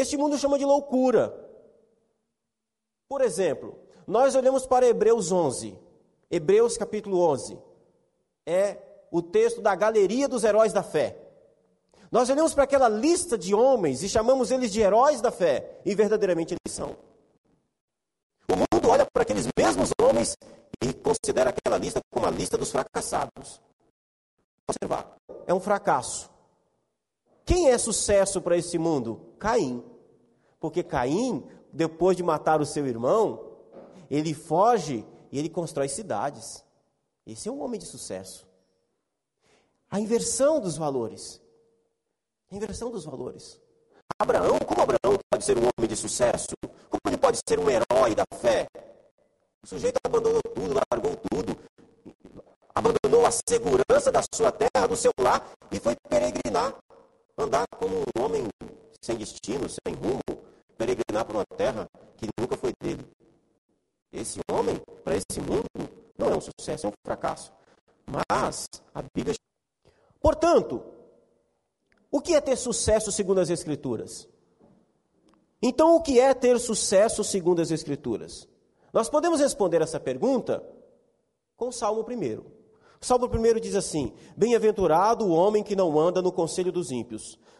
Este mundo chama de loucura. Por exemplo, nós olhamos para Hebreus 11. Hebreus capítulo 11. É o texto da galeria dos heróis da fé. Nós olhamos para aquela lista de homens e chamamos eles de heróis da fé, e verdadeiramente eles são. O mundo olha para aqueles mesmos homens e considera aquela lista como a lista dos fracassados. Observar, é um fracasso. Quem é sucesso para esse mundo? Caim. Porque Caim, depois de matar o seu irmão, ele foge e ele constrói cidades. Esse é um homem de sucesso. A inversão dos valores. A inversão dos valores. Abraão, como Abraão pode ser um homem de sucesso? Como ele pode ser um herói da fé? O sujeito abandonou tudo, largou tudo, abandonou a segurança da sua terra, do seu lar e foi peregrinar, andar como um homem sem destino, sem rumo, peregrinar por uma terra que nunca foi dele. Esse homem, para esse mundo, não é um sucesso, é um fracasso. Mas a Bíblia. Portanto, o que é ter sucesso segundo as Escrituras? Então, o que é ter sucesso segundo as Escrituras? Nós podemos responder essa pergunta com o Salmo 1. O Salmo 1 diz assim: Bem-aventurado o homem que não anda no conselho dos ímpios,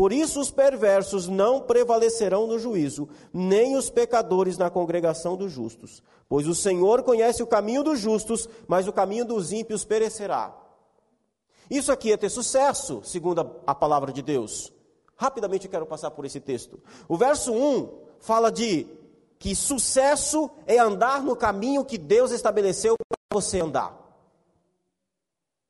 Por isso os perversos não prevalecerão no juízo, nem os pecadores na congregação dos justos. Pois o Senhor conhece o caminho dos justos, mas o caminho dos ímpios perecerá. Isso aqui é ter sucesso, segundo a, palavra de Deus. Rapidamente eu quero passar por esse texto. O verso 1 fala de que sucesso é andar no caminho que Deus estabeleceu para você andar.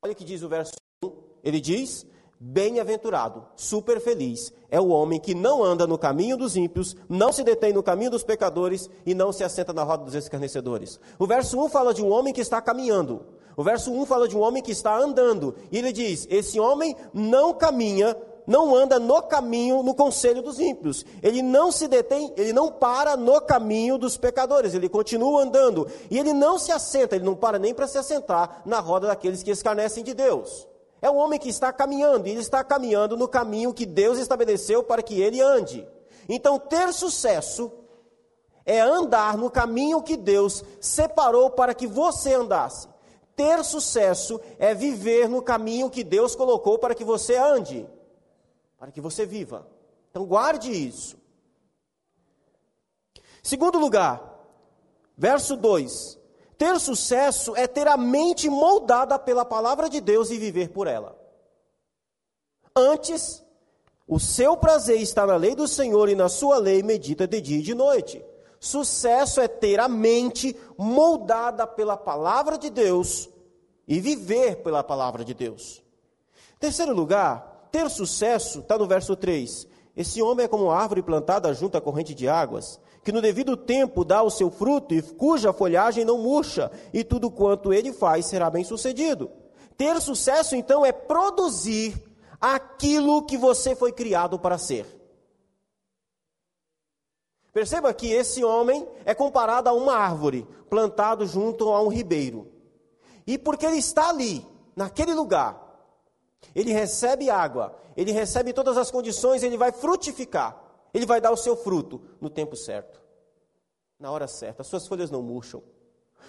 Olha o que diz o verso 1. Ele diz: Bem-aventurado, super feliz é o homem que não anda no caminho dos ímpios, não se detém no caminho dos pecadores e não se assenta na roda dos escarnecedores. O verso 1 fala de um homem que está caminhando. O verso 1 fala de um homem que está andando. E ele diz: Esse homem não caminha, não anda no caminho, no conselho dos ímpios. Ele não se detém, ele não para no caminho dos pecadores. Ele continua andando. E ele não se assenta, ele não para nem para se assentar na roda daqueles que escarnecem de Deus. É um homem que está caminhando, e ele está caminhando no caminho que Deus estabeleceu para que ele ande. Então, ter sucesso é andar no caminho que Deus separou para que você andasse. Ter sucesso é viver no caminho que Deus colocou para que você ande, para que você viva. Então, guarde isso. Segundo lugar, verso 2: ter sucesso é ter a mente moldada pela palavra de Deus e viver por ela. Antes, o seu prazer está na lei do Senhor e na sua lei medita de dia e de noite. Sucesso é ter a mente moldada pela palavra de Deus e viver pela palavra de Deus. Terceiro lugar, ter sucesso está no verso 3. Esse homem é como árvore plantada junto à corrente de águas, que no devido tempo dá o seu fruto e cuja folhagem não murcha, e tudo quanto ele faz será bem sucedido. Ter sucesso, então, é produzir aquilo que você foi criado para ser. Perceba que esse homem é comparado a uma árvore plantado junto a um ribeiro. E porque ele está ali, naquele lugar, ele recebe água, ele recebe todas as condições, ele vai frutificar. Ele vai dar o seu fruto no tempo certo, na hora certa. As suas folhas não murcham.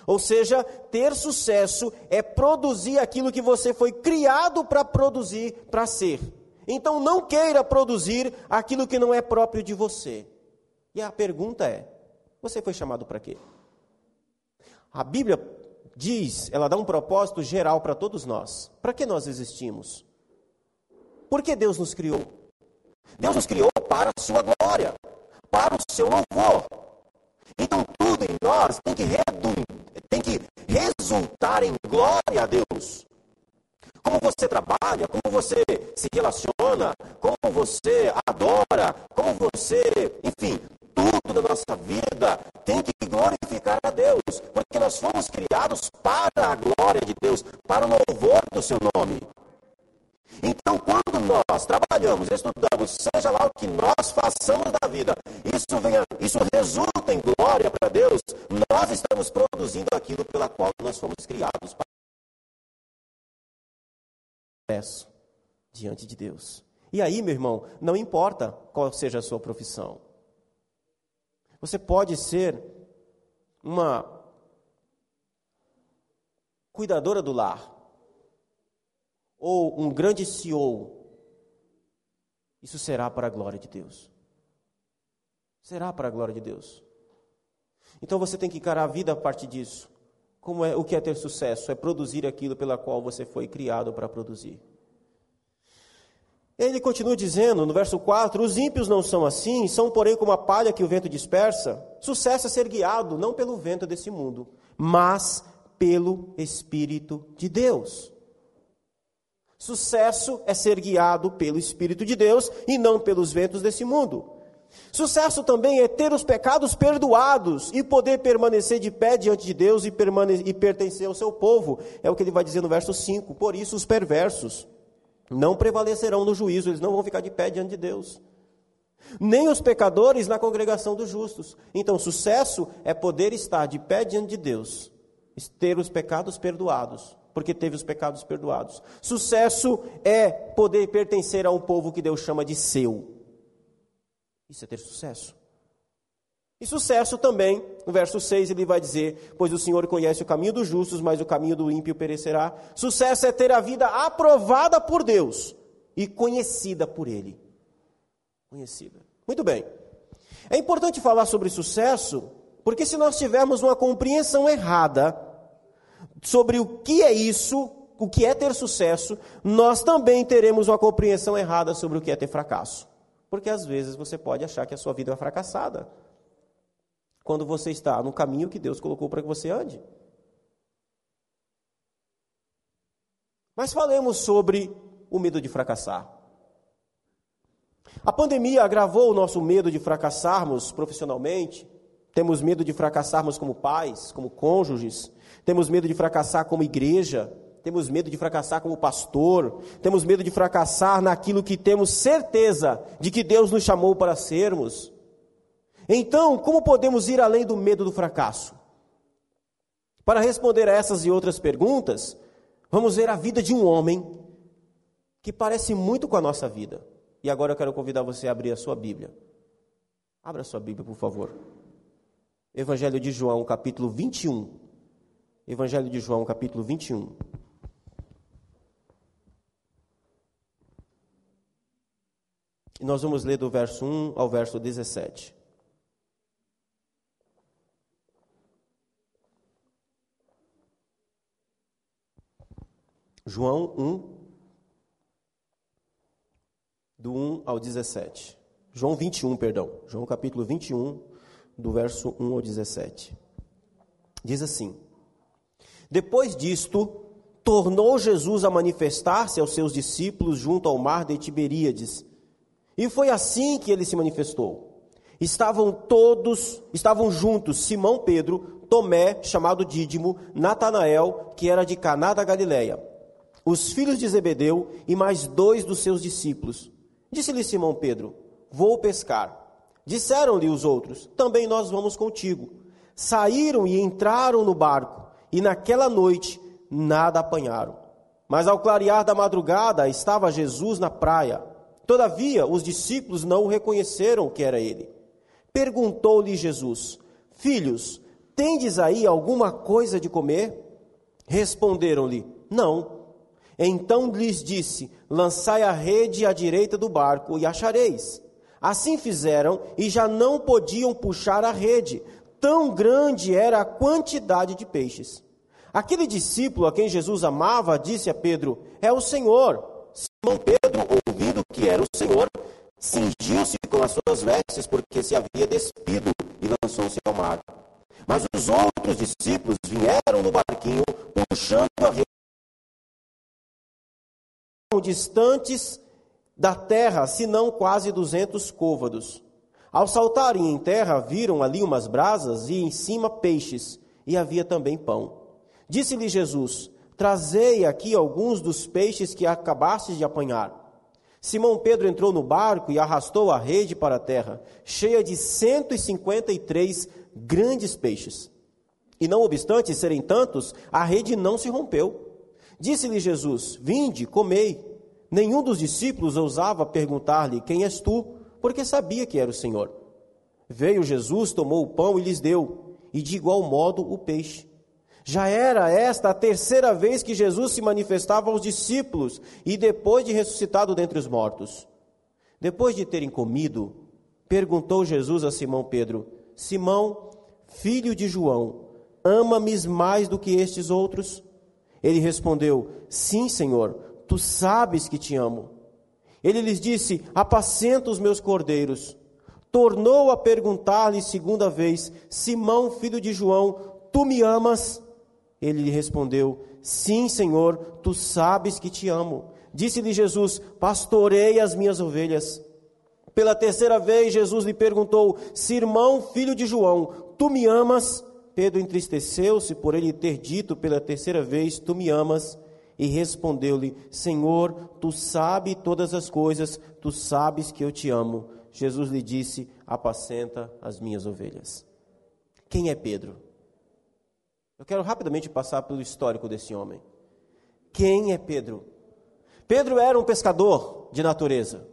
Ou seja, ter sucesso é produzir aquilo que você foi criado para produzir, para ser. Então não queira produzir aquilo que não é próprio de você. E a pergunta é: você foi chamado para quê? A Bíblia diz, ela dá um propósito geral para todos nós. Para que nós existimos? Por que Deus nos criou? Deus nos criou para a sua glória, para o seu louvor. Então tudo em nós tem que, tem que resultar em glória a Deus. Como você trabalha, como você se relaciona, como você adora, como você, enfim, tudo da nossa vida tem que glorificar nós fomos criados para a glória de Deus, para o louvor do seu nome. Então, quando nós trabalhamos, estudamos, seja lá o que nós façamos da vida, isso, venha, isso resulta em glória para Deus, nós estamos produzindo aquilo pela qual nós fomos criados para diante de Deus. E aí, meu irmão, não importa qual seja a sua profissão. Você pode ser uma cuidadora do lar, ou um grande CEO. Isso será para a glória de Deus. Será para a glória de Deus. Então você tem que encarar a vida a partir disso. Como é o que é ter sucesso? É produzir aquilo pela qual você foi criado para produzir. Ele continua dizendo no verso 4: Os ímpios não são assim, são, porém, como a palha que o vento dispersa. Sucesso é ser guiado não pelo vento desse mundo, mas pelo Espírito de Deus. Sucesso é ser guiado pelo Espírito de Deus e não pelos ventos desse mundo. Sucesso também é ter os pecados perdoados e poder permanecer de pé diante de Deus e, e pertencer ao seu povo. É o que ele vai dizer no verso 5. Por isso, os perversos não prevalecerão no juízo, eles não vão ficar de pé diante de Deus. Nem os pecadores na congregação dos justos. Então, sucesso é poder estar de pé diante de Deus, ter os pecados perdoados, porque teve os pecados perdoados. Sucesso é poder pertencer a um povo que Deus chama de seu. Isso é ter sucesso. E sucesso também, no verso 6 ele vai dizer: Pois o Senhor conhece o caminho dos justos, mas o caminho do ímpio perecerá. Sucesso é ter a vida aprovada por Deus e conhecida por Ele. Conhecida. Muito bem. É importante falar sobre sucesso, porque se nós tivermos uma compreensão errada sobre o que é isso, o que é ter sucesso, nós também teremos uma compreensão errada sobre o que é ter fracasso. Porque às vezes você pode achar que a sua vida é fracassada quando você está no caminho que Deus colocou para que você ande. Mas falemos sobre o medo de fracassar. A pandemia agravou o nosso medo de fracassarmos profissionalmente. Temos medo de fracassarmos como pais, como cônjuges. Temos medo de fracassar como igreja. Temos medo de fracassar como pastor. Temos medo de fracassar naquilo que temos certeza de que Deus nos chamou para sermos. Então, como podemos ir além do medo do fracasso? Para responder a essas e outras perguntas, vamos ver a vida de um homem que parece muito com a nossa vida. E agora eu quero convidar você a abrir a sua Bíblia. Abra a sua Bíblia, por favor. Evangelho de João, capítulo 21. Evangelho de João, capítulo 21. E nós vamos ler do verso 1 ao verso 17. João 1, do 1 ao 17. João 21, perdão. João capítulo 21, do verso 1 ao 17. Diz assim: Depois disto, tornou Jesus a manifestar-se aos seus discípulos junto ao mar de Tiberíades. E foi assim que ele se manifestou. Estavam todos, estavam juntos Simão Pedro, Tomé, chamado Dídimo, Natanael, que era de Caná da Galileia os filhos de Zebedeu e mais dois dos seus discípulos. Disse-lhe Simão Pedro: Vou pescar. Disseram-lhe os outros: Também nós vamos contigo. Saíram e entraram no barco, e naquela noite nada apanharam. Mas ao clarear da madrugada estava Jesus na praia. Todavia, os discípulos não o reconheceram que era ele. Perguntou-lhe Jesus: Filhos, tendes aí alguma coisa de comer? Responderam-lhe: Não. Então lhes disse: Lançai a rede à direita do barco e achareis. Assim fizeram e já não podiam puxar a rede, tão grande era a quantidade de peixes. Aquele discípulo a quem Jesus amava disse a Pedro: É o Senhor. Simão Pedro, ouvindo que era o Senhor, cingiu-se com as suas vestes, porque se havia despido, e lançou-se ao mar. Mas os outros discípulos vieram no barquinho, puxando a rede distantes da terra, senão quase duzentos côvados. Ao saltarem em terra, viram ali umas brasas e em cima peixes, e havia também pão. Disse-lhe Jesus: Trazei aqui alguns dos peixes que acabastes de apanhar. Simão Pedro entrou no barco e arrastou a rede para a terra, cheia de 153 grandes peixes. E não obstante serem tantos, a rede não se rompeu. Disse-lhe Jesus: Vinde, comei. Nenhum dos discípulos ousava perguntar-lhe: Quem és tu? Porque sabia que era o Senhor. Veio Jesus, tomou o pão e lhes deu, e de igual modo o peixe. Já era esta a terceira vez que Jesus se manifestava aos discípulos e depois de ressuscitado dentre os mortos. Depois de terem comido, perguntou Jesus a Simão Pedro: Simão, filho de João, ama-me mais do que estes outros? Ele respondeu: Sim, Senhor, tu sabes que te amo. Ele lhes disse: Apacenta os meus cordeiros. Tornou a perguntar-lhe segunda vez: Simão, filho de João, tu me amas? Ele lhe respondeu: Sim, Senhor, tu sabes que te amo. Disse-lhe Jesus: Pastorei as minhas ovelhas. Pela terceira vez, Jesus lhe perguntou: Simão, filho de João, tu me amas? Pedro entristeceu-se por ele ter dito pela terceira vez: Tu me amas? E respondeu-lhe: Senhor, tu sabes todas as coisas, tu sabes que eu te amo. Jesus lhe disse: Apacenta as minhas ovelhas. Quem é Pedro? Eu quero rapidamente passar pelo histórico desse homem. Quem é Pedro? Pedro era um pescador de natureza,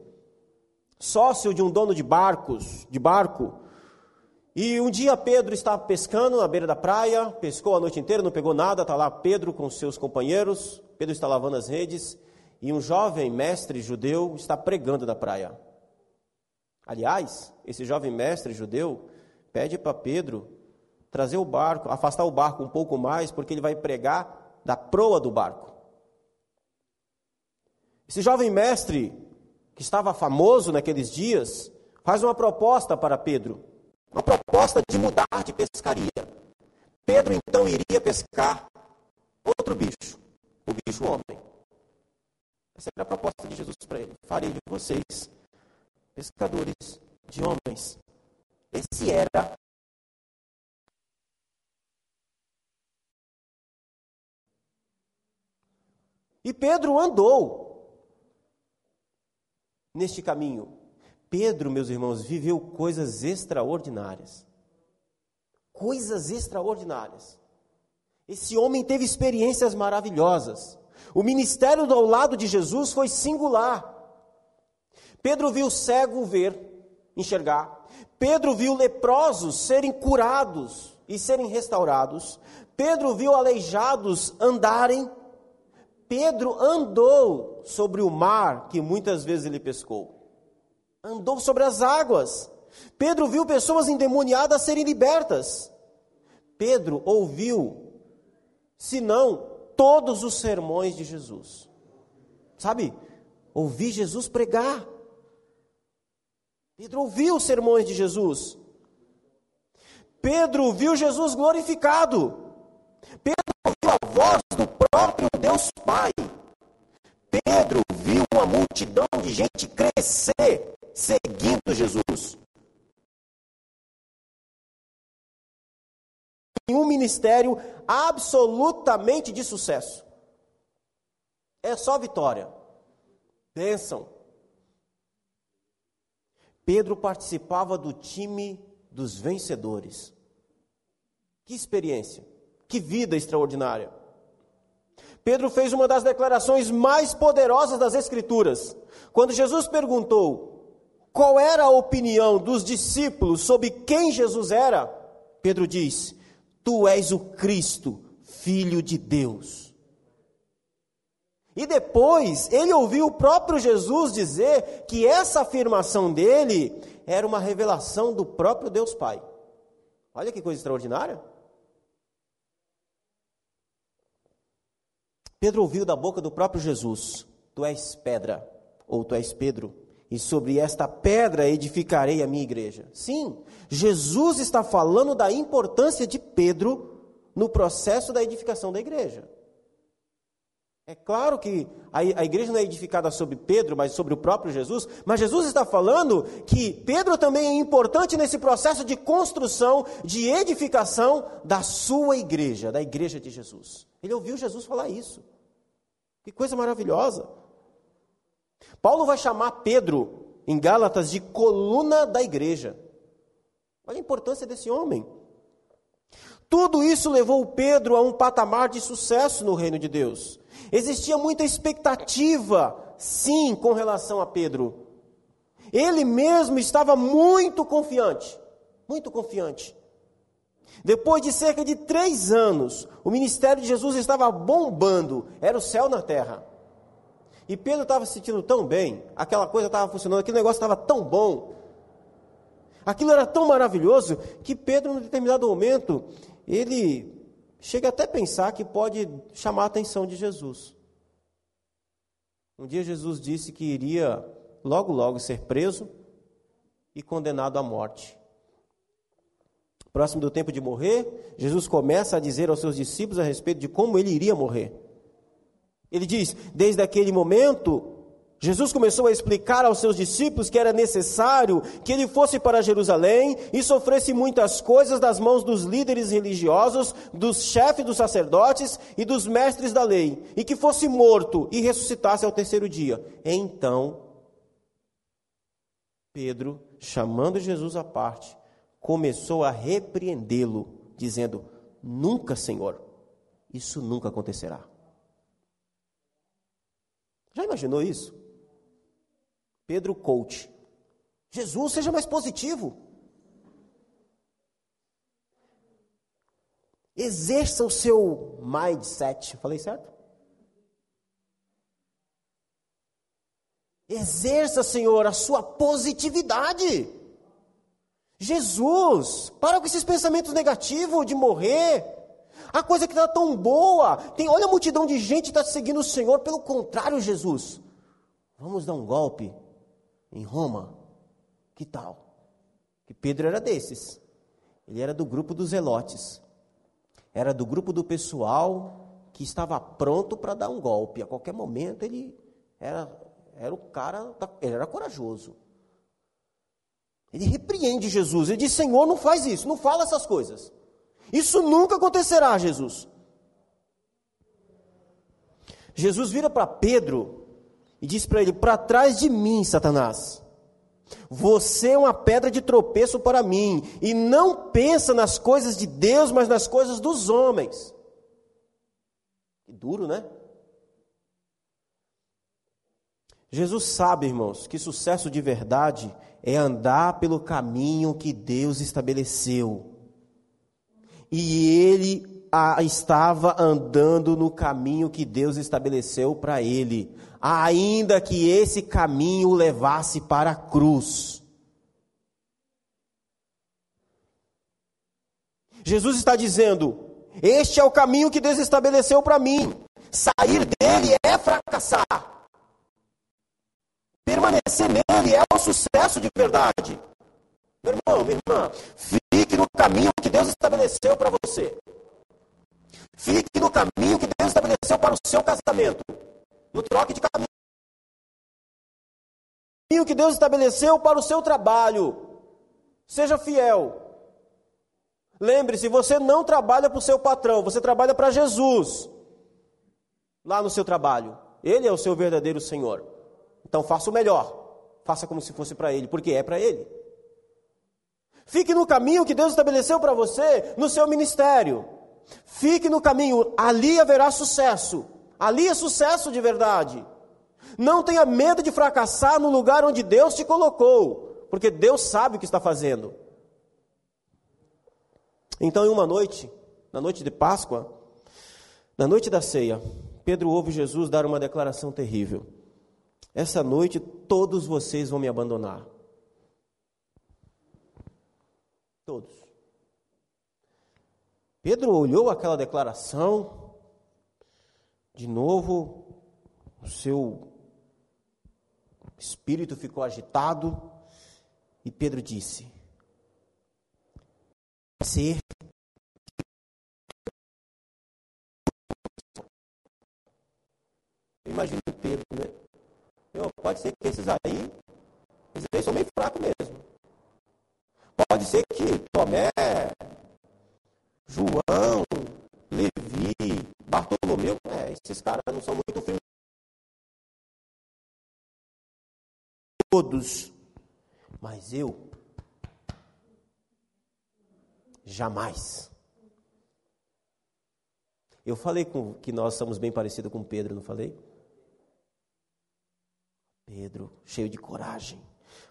sócio de um dono de barcos, de barco. E um dia Pedro estava pescando na beira da praia, pescou a noite inteira, não pegou nada, está lá Pedro com seus companheiros, Pedro está lavando as redes, e um jovem mestre judeu está pregando da praia. Aliás, esse jovem mestre judeu pede para Pedro trazer o barco, afastar o barco um pouco mais, porque ele vai pregar da proa do barco. Esse jovem mestre, que estava famoso naqueles dias, faz uma proposta para Pedro, uma proposta de mudar de pescaria. Pedro então iria pescar outro bicho, o bicho homem. Essa era a proposta de Jesus para ele. Farei de vocês pescadores de homens. Esse era E Pedro andou neste caminho. Pedro, meus irmãos, viveu coisas extraordinárias. Coisas extraordinárias. Esse homem teve experiências maravilhosas. O ministério ao lado de Jesus foi singular. Pedro viu cego ver, enxergar. Pedro viu leprosos serem curados e serem restaurados. Pedro viu aleijados andarem. Pedro andou sobre o mar que muitas vezes ele pescou. Andou sobre as águas. Pedro viu pessoas endemoniadas serem libertas. Pedro ouviu, se não, todos os sermões de Jesus. Sabe? Ouvi Jesus pregar. Pedro ouviu os sermões de Jesus. Pedro viu Jesus glorificado. Pedro ouviu a voz do próprio Deus Pai. Pedro viu uma multidão de gente crescer seguindo Jesus. Em um ministério absolutamente de sucesso. É só vitória. Bênção. Pedro participava do time dos vencedores. Que experiência, que vida extraordinária. Pedro fez uma das declarações mais poderosas das Escrituras. Quando Jesus perguntou qual era a opinião dos discípulos sobre quem Jesus era, Pedro diz: Tu és o Cristo, Filho de Deus. E depois ele ouviu o próprio Jesus dizer que essa afirmação dele era uma revelação do próprio Deus Pai. Olha que coisa extraordinária. Pedro ouviu da boca do próprio Jesus: Tu és pedra, ou tu és Pedro, e sobre esta pedra edificarei a minha igreja. Sim, Jesus está falando da importância de Pedro no processo da edificação da igreja. É claro que a, a igreja não é edificada sobre Pedro, mas sobre o próprio Jesus. Mas Jesus está falando que Pedro também é importante nesse processo de construção, de edificação da sua igreja, da igreja de Jesus. Ele ouviu Jesus falar isso. Que coisa maravilhosa. Paulo vai chamar Pedro, em Gálatas, de coluna da igreja. Olha a importância desse homem. Tudo isso levou Pedro a um patamar de sucesso no reino de Deus. Existia muita expectativa, sim, com relação a Pedro. Ele mesmo estava muito confiante, muito confiante. Depois de cerca de três anos, o ministério de Jesus estava bombando, era o céu na terra. E Pedro estava se sentindo tão bem, aquela coisa estava funcionando, aquele negócio estava tão bom, aquilo era tão maravilhoso, que Pedro, em determinado momento, ele chega até a pensar que pode chamar a atenção de Jesus. Um dia Jesus disse que iria logo, logo ser preso e condenado à morte. Próximo do tempo de morrer, Jesus começa a dizer aos seus discípulos a respeito de como ele iria morrer. Ele diz: desde aquele momento, Jesus começou a explicar aos seus discípulos que era necessário que ele fosse para Jerusalém e sofresse muitas coisas das mãos dos líderes religiosos, dos chefes dos sacerdotes e dos mestres da lei, e que fosse morto e ressuscitasse ao terceiro dia. Então, Pedro, chamando Jesus à parte, começou a repreendê-lo, dizendo: Nunca, Senhor, isso nunca acontecerá. Já imaginou isso? Pedro Coach. Jesus, seja mais positivo. Exerça o seu mindset. Falei certo? Exerça, Senhor, a sua positividade. Jesus, para com esses pensamentos negativos de morrer. A coisa que está tão boa. Tem, olha a multidão de gente que está seguindo o Senhor. Pelo contrário, Jesus. Vamos dar um golpe em Roma. Que tal? Que Pedro era desses. Ele era do grupo dos zelotes. Era do grupo do pessoal que estava pronto para dar um golpe. A qualquer momento ele era, era o cara, ele era corajoso. Ele repreende Jesus. Ele diz: Senhor, não faz isso, não fala essas coisas. Isso nunca acontecerá, Jesus. Jesus vira para Pedro e diz para ele: Para trás de mim, Satanás. Você é uma pedra de tropeço para mim, e não pensa nas coisas de Deus, mas nas coisas dos homens. Que duro, né? Jesus sabe, irmãos, que sucesso de verdade é andar pelo caminho que Deus estabeleceu. E ele a, estava andando no caminho que Deus estabeleceu para ele, ainda que esse caminho o levasse para a cruz. Jesus está dizendo: Este é o caminho que Deus estabeleceu para mim. Sair dele é fracassar. Permanecer nele é o sucesso de verdade. Meu irmão, minha irmã, fique no caminho que Deus estabeleceu para você. Fique no caminho que Deus estabeleceu para o seu casamento. No troque de caminho. Que Deus estabeleceu para o seu trabalho. Seja fiel. Lembre-se, você não trabalha para o seu patrão, você trabalha para Jesus. Lá no seu trabalho. Ele é o seu verdadeiro Senhor. Então faça o melhor. Faça como se fosse para Ele, porque é para Ele. Fique no caminho que Deus estabeleceu para você no seu ministério. Fique no caminho, ali haverá sucesso. Ali é sucesso de verdade. Não tenha medo de fracassar no lugar onde Deus te colocou, porque Deus sabe o que está fazendo. Então, em uma noite, na noite de Páscoa, na noite da ceia, Pedro ouve Jesus dar uma declaração terrível. Essa noite todos vocês vão me abandonar. Todos. Pedro olhou aquela declaração, de novo, o seu espírito ficou agitado, e Pedro disse: Ser imagino Pedro, né? Pode ser que esses aí, esses aí são meio fracos mesmo. Pode ser que Tomé, João, Levi, Bartolomeu, é, esses caras não são muito firmes. Todos. Mas eu, jamais. Eu falei com, que nós somos bem parecidos com Pedro, não falei? Pedro, cheio de coragem.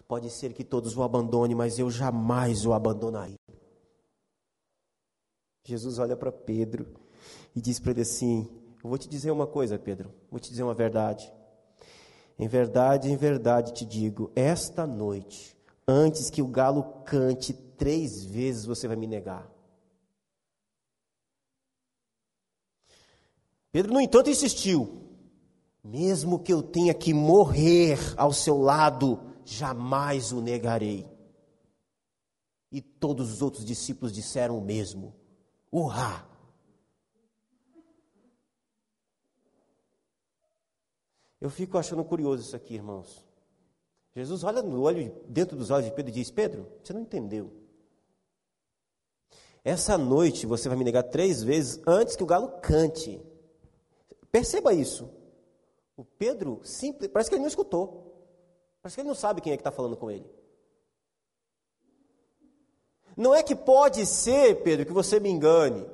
Pode ser que todos o abandonem, mas eu jamais o abandonarei. Jesus olha para Pedro e diz para ele assim: Eu vou te dizer uma coisa, Pedro, vou te dizer uma verdade. Em verdade, em verdade te digo: esta noite, antes que o galo cante três vezes, você vai me negar. Pedro, no entanto, insistiu: mesmo que eu tenha que morrer ao seu lado, jamais o negarei. E todos os outros discípulos disseram o mesmo. Urrá! Eu fico achando curioso isso aqui, irmãos. Jesus olha no olho, dentro dos olhos de Pedro e diz: Pedro, você não entendeu. Essa noite você vai me negar três vezes antes que o galo cante. Perceba isso. O Pedro, simples, parece que ele não escutou. Parece que ele não sabe quem é que está falando com ele. Não é que pode ser, Pedro, que você me engane,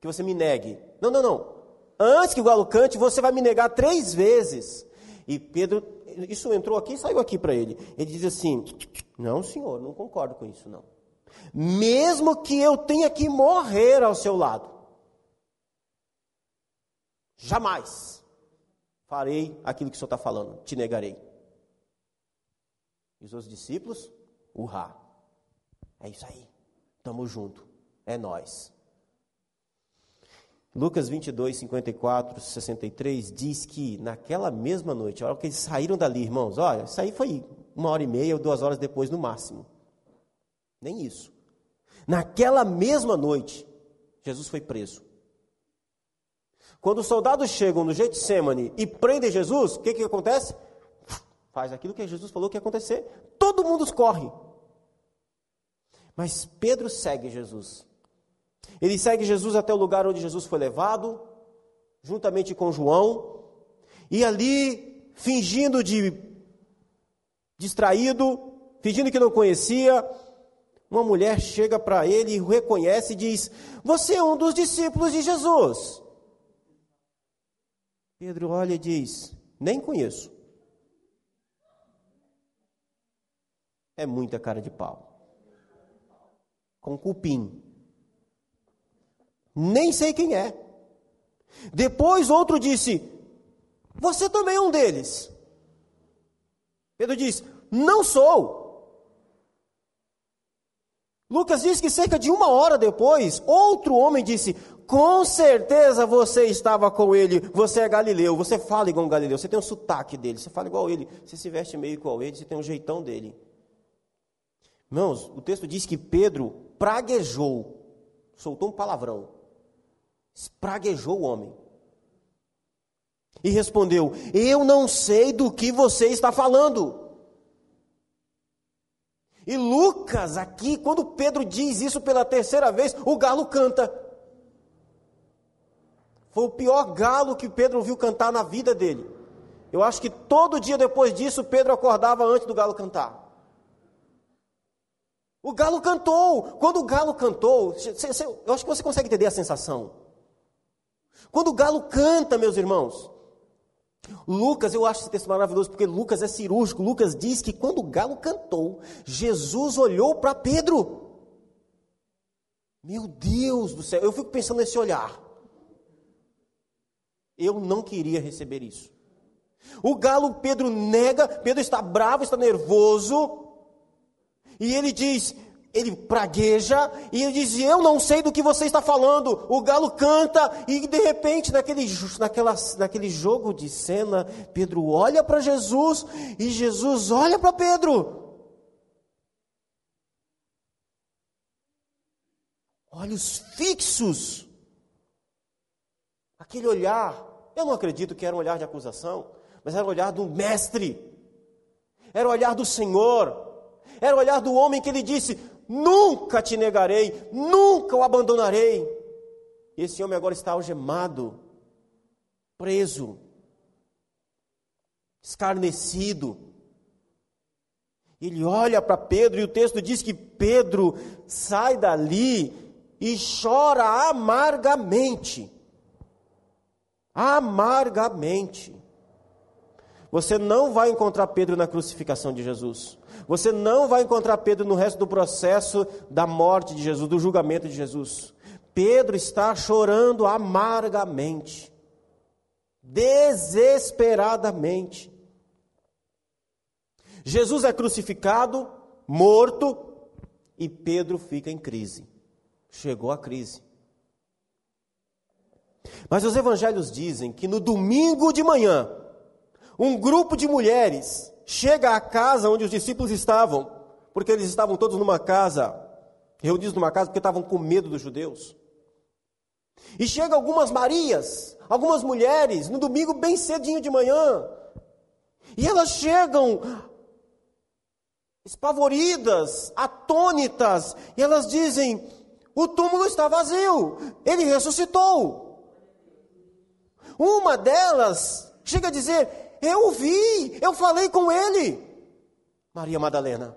que você me negue. Não, não, não. Antes que o galo cante, você vai me negar três vezes. E Pedro, isso entrou aqui e saiu aqui para ele. Ele diz assim: Não, senhor, não concordo com isso, não. Mesmo que eu tenha que morrer ao seu lado, jamais farei aquilo que o Senhor está falando, te negarei. E os outros discípulos, urrá. É isso aí, estamos junto, é nós. Lucas 22, 54, 63 diz que naquela mesma noite, a hora que eles saíram dali, irmãos, olha, isso aí foi uma hora e meia ou duas horas depois no máximo. Nem isso. Naquela mesma noite, Jesus foi preso. Quando os soldados chegam no Getsemane e prendem Jesus, o que, que acontece? Faz aquilo que Jesus falou que ia acontecer. Todo mundo corre. Mas Pedro segue Jesus. Ele segue Jesus até o lugar onde Jesus foi levado, juntamente com João, e ali, fingindo de distraído, fingindo que não conhecia, uma mulher chega para ele e reconhece e diz: Você é um dos discípulos de Jesus. Pedro olha e diz: Nem conheço. É muita cara de pau. Com cupim. Nem sei quem é. Depois outro disse: Você também é um deles. Pedro diz: Não sou. Lucas diz que cerca de uma hora depois, outro homem disse: com certeza você estava com ele, você é galileu, você fala igual um galileu, você tem um sotaque dele, você fala igual ele, você se veste meio igual ele, você tem um jeitão dele. Irmãos, o texto diz que Pedro praguejou, soltou um palavrão, praguejou o homem. E respondeu: Eu não sei do que você está falando. E Lucas, aqui, quando Pedro diz isso pela terceira vez, o galo canta. Foi o pior galo que Pedro ouviu cantar na vida dele. Eu acho que todo dia depois disso, Pedro acordava antes do galo cantar. O galo cantou. Quando o galo cantou, eu acho que você consegue entender a sensação. Quando o galo canta, meus irmãos, Lucas, eu acho esse texto maravilhoso porque Lucas é cirúrgico. Lucas diz que quando o galo cantou, Jesus olhou para Pedro. Meu Deus do céu, eu fico pensando nesse olhar. Eu não queria receber isso. O galo Pedro nega, Pedro está bravo, está nervoso, e ele diz, ele pragueja, e ele diz: Eu não sei do que você está falando. O galo canta, e de repente, naquele, naquela, naquele jogo de cena, Pedro olha para Jesus, e Jesus olha para Pedro. Olhos fixos, aquele olhar Eu não acredito que era um olhar de acusação, mas era o olhar do mestre, era o olhar do Senhor, era o olhar do homem que ele disse: Nunca te negarei, nunca o abandonarei. E esse homem agora está algemado, preso, escarnecido. Ele olha para Pedro e o texto diz que Pedro sai dali e chora amargamente. Amargamente. Você não vai encontrar Pedro na crucificação de Jesus. Você não vai encontrar Pedro no resto do processo da morte de Jesus, do julgamento de Jesus. Pedro está chorando amargamente, desesperadamente. Jesus é crucificado, morto, e Pedro fica em crise. Chegou a crise. Mas os evangelhos dizem que no domingo de manhã, um grupo de mulheres chega à casa onde os discípulos estavam, porque eles estavam todos numa casa, reunidos numa casa porque estavam com medo dos judeus. E chega algumas Marias, algumas mulheres, no domingo bem cedinho de manhã. E elas chegam espavoridas, atônitas, e elas dizem: o túmulo está vazio, ele ressuscitou. Uma delas chega a dizer: eu vi, eu falei com ele. Maria Madalena.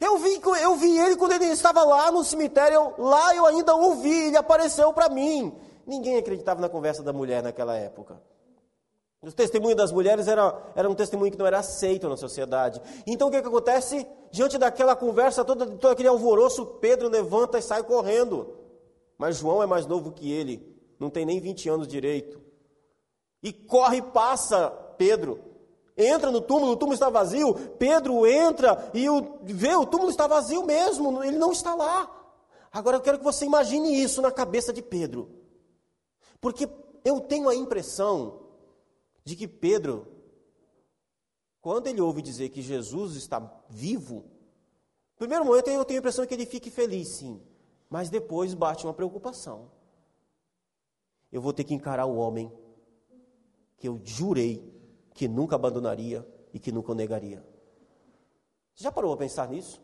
Eu vi, eu vi ele quando ele estava lá no cemitério, lá eu ainda o vi, ele apareceu para mim. Ninguém acreditava na conversa da mulher naquela época. O testemunho das mulheres era, era um testemunho que não era aceito na sociedade. Então o que, que acontece? Diante daquela conversa, todo, todo aquele alvoroço, Pedro levanta e sai correndo. Mas João é mais novo que ele, não tem nem 20 anos direito. E corre e passa Pedro. Entra no túmulo, o túmulo está vazio. Pedro entra e o, vê, o túmulo está vazio mesmo, ele não está lá. Agora eu quero que você imagine isso na cabeça de Pedro. Porque eu tenho a impressão de que Pedro, quando ele ouve dizer que Jesus está vivo, no primeiro momento eu tenho a impressão que ele fique feliz, sim. Mas depois bate uma preocupação. Eu vou ter que encarar o homem que eu jurei que nunca abandonaria e que nunca negaria. Você já parou a pensar nisso?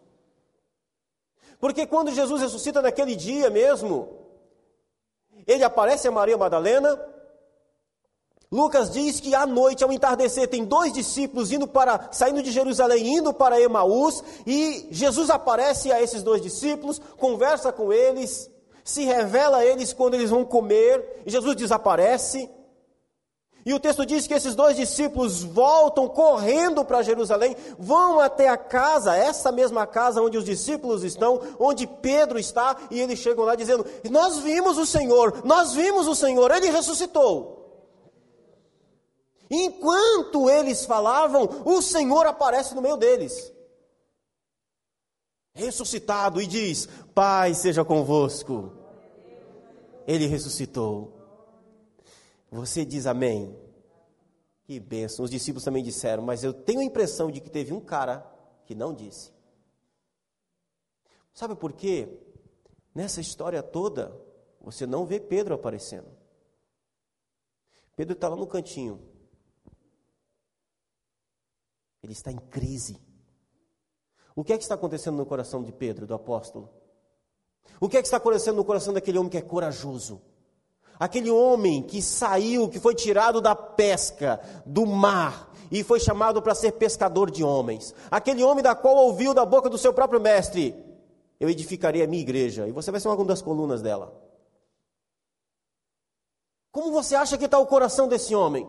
Porque quando Jesus ressuscita naquele dia mesmo, ele aparece a Maria Madalena. Lucas diz que à noite, ao entardecer, tem dois discípulos indo para, saindo de Jerusalém, indo para Emaús, e Jesus aparece a esses dois discípulos, conversa com eles, se revela a eles quando eles vão comer, e Jesus desaparece. E o texto diz que esses dois discípulos voltam correndo para Jerusalém, vão até a casa, essa mesma casa onde os discípulos estão, onde Pedro está, e eles chegam lá dizendo: Nós vimos o Senhor, nós vimos o Senhor, ele ressuscitou. Enquanto eles falavam, o Senhor aparece no meio deles, ressuscitado, e diz: Pai seja convosco. Ele ressuscitou. Você diz amém? Que bênção. Os discípulos também disseram, mas eu tenho a impressão de que teve um cara que não disse. Sabe por quê? Nessa história toda, você não vê Pedro aparecendo. Pedro está lá no cantinho. Ele está em crise. O que é que está acontecendo no coração de Pedro, do apóstolo? O que é que está acontecendo no coração daquele homem que é corajoso? Aquele homem que saiu, que foi tirado da pesca, do mar, e foi chamado para ser pescador de homens. Aquele homem da qual ouviu da boca do seu próprio mestre: Eu edificarei a minha igreja, e você vai ser uma das colunas dela. Como você acha que está o coração desse homem?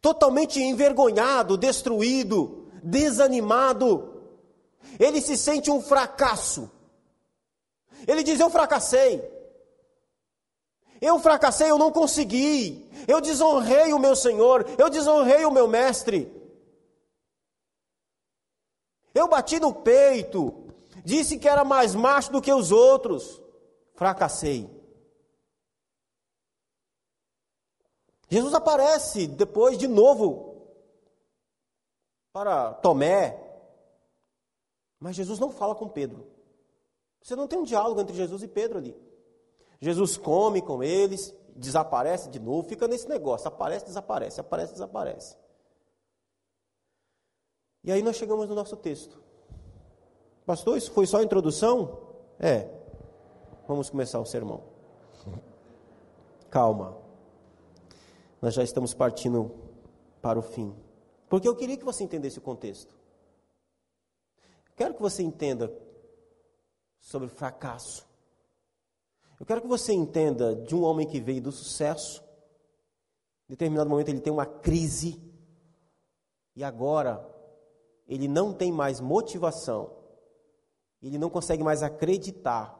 Totalmente envergonhado, destruído, desanimado. Ele se sente um fracasso. Ele diz: Eu fracassei. Eu fracassei, eu não consegui. Eu desonrei o meu Senhor, eu desonrei o meu mestre. Eu bati no peito, disse que era mais macho do que os outros. Fracassei. Jesus aparece depois de novo para Tomé. Mas Jesus não fala com Pedro. Você não tem um diálogo entre Jesus e Pedro ali. Jesus come com eles, desaparece de novo, fica nesse negócio, aparece, desaparece, aparece, desaparece. E aí nós chegamos no nosso texto. Pastor, isso foi só a introdução? É. Vamos começar o sermão. Calma. Nós já estamos partindo para o fim. Porque eu queria que você entendesse o contexto. Quero que você entenda sobre fracasso. Eu quero que você entenda de um homem que veio do sucesso. Em determinado momento ele tem uma crise. E agora ele não tem mais motivação. Ele não consegue mais acreditar.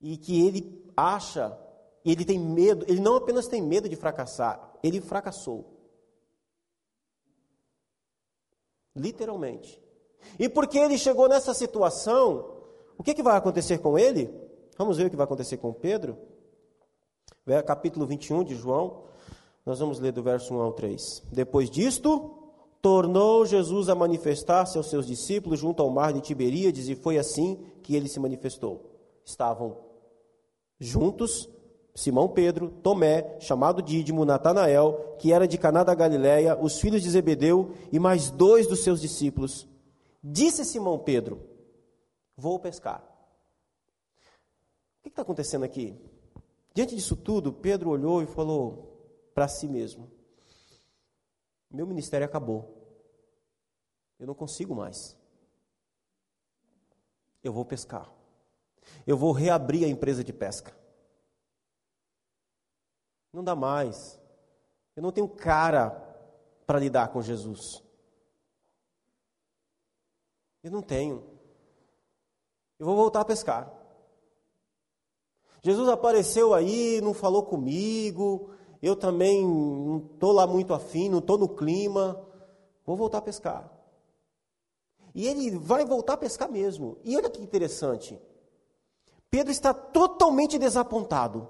E que ele acha, ele tem medo, ele não apenas tem medo de fracassar, ele fracassou. Literalmente. E porque ele chegou nessa situação, o que, que vai acontecer com ele? Vamos ver o que vai acontecer com Pedro. Capítulo 21 de João, nós vamos ler do verso 1 ao 3. Depois disto, tornou Jesus a manifestar-se aos seus discípulos junto ao mar de Tiberíades, e foi assim que ele se manifestou. Estavam juntos Simão Pedro, Tomé, chamado Dídimo, Natanael, que era de Caná da Galiléia, os filhos de Zebedeu e mais dois dos seus discípulos. Disse Simão Pedro: Vou pescar. Que está acontecendo aqui? Diante disso tudo, Pedro olhou e falou para si mesmo: Meu ministério acabou. Eu não consigo mais. Eu vou pescar. Eu vou reabrir a empresa de pesca. Não dá mais. Eu não tenho cara para lidar com Jesus. Eu não tenho. Eu vou voltar a pescar. Jesus apareceu aí, não falou comigo. Eu também não estou lá muito afim, não estou no clima. Vou voltar a pescar. E ele vai voltar a pescar mesmo. E olha que interessante. Pedro está totalmente desapontado.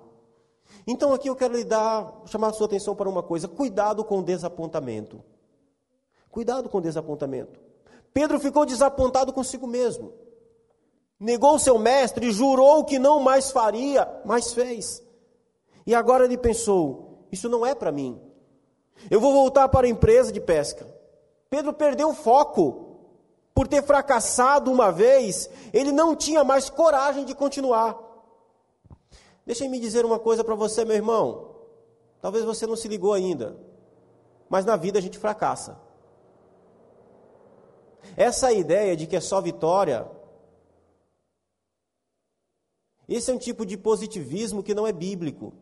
Então aqui eu quero lhe dar, chamar a sua atenção para uma coisa: cuidado com o desapontamento. Cuidado com o desapontamento. Pedro ficou desapontado consigo mesmo. Negou seu mestre, jurou que não mais faria, mas fez. E agora ele pensou: isso não é para mim. Eu vou voltar para a empresa de pesca. Pedro perdeu o foco. Por ter fracassado uma vez, ele não tinha mais coragem de continuar. Deixa-me dizer uma coisa para você, meu irmão. Talvez você não se ligou ainda, mas na vida a gente fracassa. Essa ideia de que é só vitória, esse é um tipo de positivismo que não é bíblico.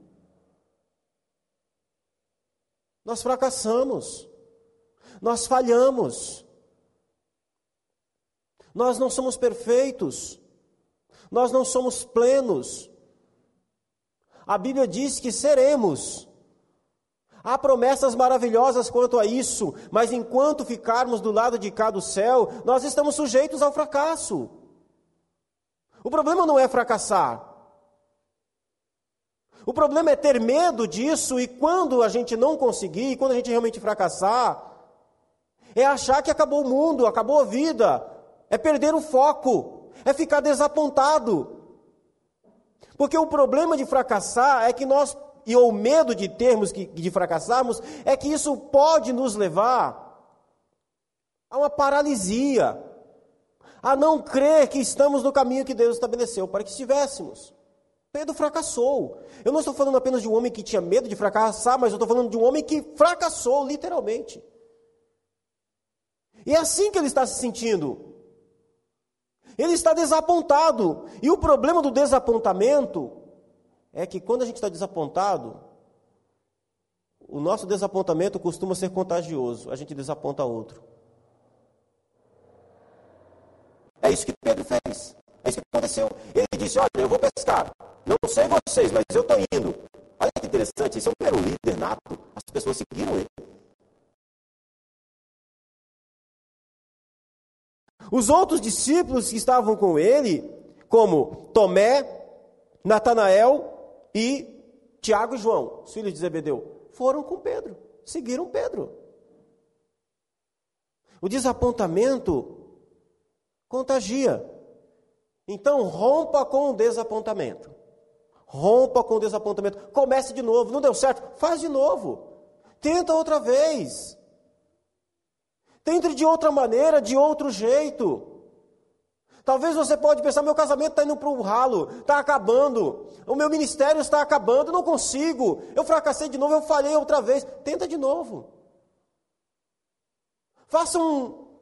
Nós fracassamos, nós falhamos, nós não somos perfeitos, nós não somos plenos. A Bíblia diz que seremos. Há promessas maravilhosas quanto a isso, mas enquanto ficarmos do lado de cá do céu, nós estamos sujeitos ao fracasso. O problema não é fracassar. O problema é ter medo disso e quando a gente não conseguir, quando a gente realmente fracassar, é achar que acabou o mundo, acabou a vida, é perder o foco, é ficar desapontado. Porque o problema de fracassar é que nós, e o medo de termos que, de fracassarmos, é que isso pode nos levar a uma paralisia, a não crer que estamos no caminho que Deus estabeleceu para que estivéssemos. Pedro fracassou. Eu não estou falando apenas de um homem que tinha medo de fracassar, mas eu estou falando de um homem que fracassou, literalmente. E é assim que ele está se sentindo. Ele está desapontado. E o problema do desapontamento é que quando a gente está desapontado, o nosso desapontamento costuma ser contagioso. A gente desaponta outro. É isso que Pedro fez. É isso que aconteceu. Ele disse: Olha, eu vou pescar. Não sei vocês, mas eu estou indo. Olha que interessante. Esse é um líder nato. As pessoas seguiram ele. Os outros discípulos que estavam com ele, como Tomé, Natanael e Tiago e João, os filhos de Zebedeu, foram com Pedro, seguiram Pedro. O desapontamento contagia. Então rompa com o desapontamento. Rompa com o desapontamento. Comece de novo. Não deu certo? Faz de novo. Tenta outra vez. Tente de outra maneira, de outro jeito. Talvez você pode pensar, meu casamento está indo para o ralo, está acabando, o meu ministério está acabando, não consigo, eu fracassei de novo, eu falhei outra vez. Tenta de novo. Faça um,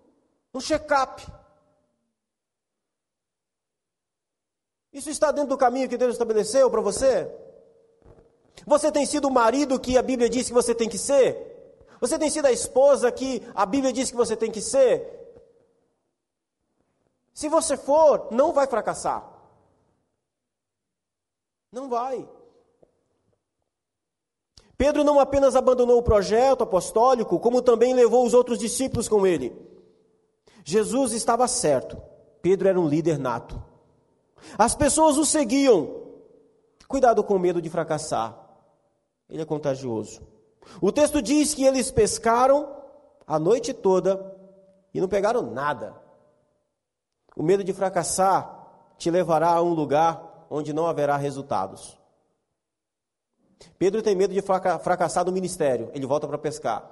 um check-up. Isso está dentro do caminho que Deus estabeleceu para você? Você tem sido o marido que a Bíblia diz que você tem que ser? Você tem sido a esposa que a Bíblia diz que você tem que ser? Se você for, não vai fracassar. Não vai. Pedro não apenas abandonou o projeto apostólico, como também levou os outros discípulos com ele. Jesus estava certo. Pedro era um líder nato. As pessoas o seguiam. Cuidado com o medo de fracassar. Ele é contagioso. O texto diz que eles pescaram a noite toda e não pegaram nada. O medo de fracassar te levará a um lugar onde não haverá resultados. Pedro tem medo de fracassar no ministério, ele volta para pescar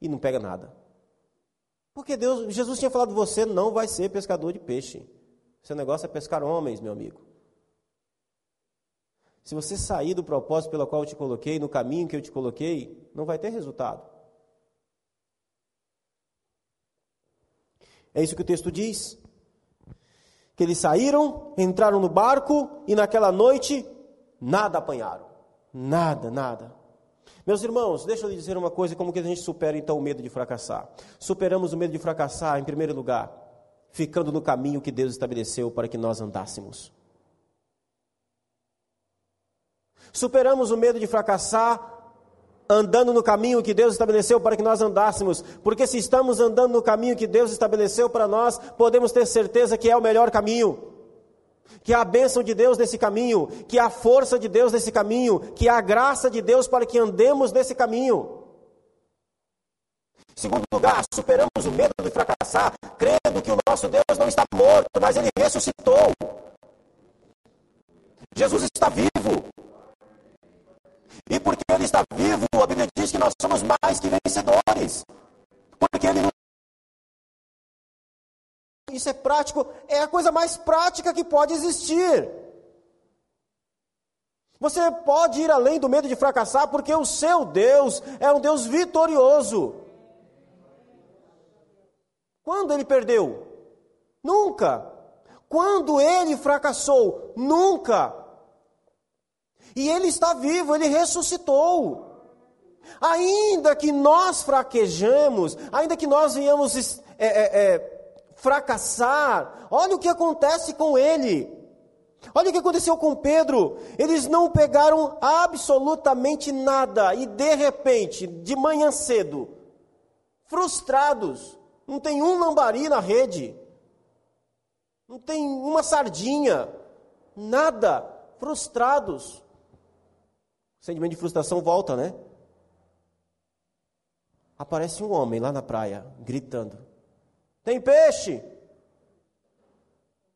e não pega nada. Porque Deus, Jesus tinha falado: você não vai ser pescador de peixe. Seu negócio é pescar homens, meu amigo. Se você sair do propósito pelo qual eu te coloquei, no caminho que eu te coloquei, não vai ter resultado. É isso que o texto diz que eles saíram, entraram no barco e naquela noite nada apanharam. Nada, nada. Meus irmãos, deixa eu lhe dizer uma coisa: como que a gente supera então o medo de fracassar? Superamos o medo de fracassar, em primeiro lugar, ficando no caminho que Deus estabeleceu para que nós andássemos. Superamos o medo de fracassar andando no caminho que Deus estabeleceu para que nós andássemos, porque se estamos andando no caminho que Deus estabeleceu para nós, podemos ter certeza que é o melhor caminho. Que há a bênção de Deus nesse caminho, que há a força de Deus nesse caminho, que há a graça de Deus para que andemos nesse caminho. Segundo lugar, superamos o medo de fracassar, crendo que o nosso Deus não está morto, mas ele ressuscitou. Jesus está vivo. E porque Ele está vivo, a Bíblia diz que nós somos mais que vencedores. Porque Ele não. Isso é prático, é a coisa mais prática que pode existir. Você pode ir além do medo de fracassar, porque o seu Deus é um Deus vitorioso. Quando ele perdeu? Nunca. Quando ele fracassou? Nunca. E ele está vivo, ele ressuscitou. Ainda que nós fraquejamos, ainda que nós venhamos é, é, é, fracassar, olha o que acontece com ele. Olha o que aconteceu com Pedro. Eles não pegaram absolutamente nada e de repente, de manhã cedo, frustrados, não tem um lambari na rede, não tem uma sardinha, nada, frustrados. O sentimento de frustração volta, né? Aparece um homem lá na praia, gritando: Tem peixe!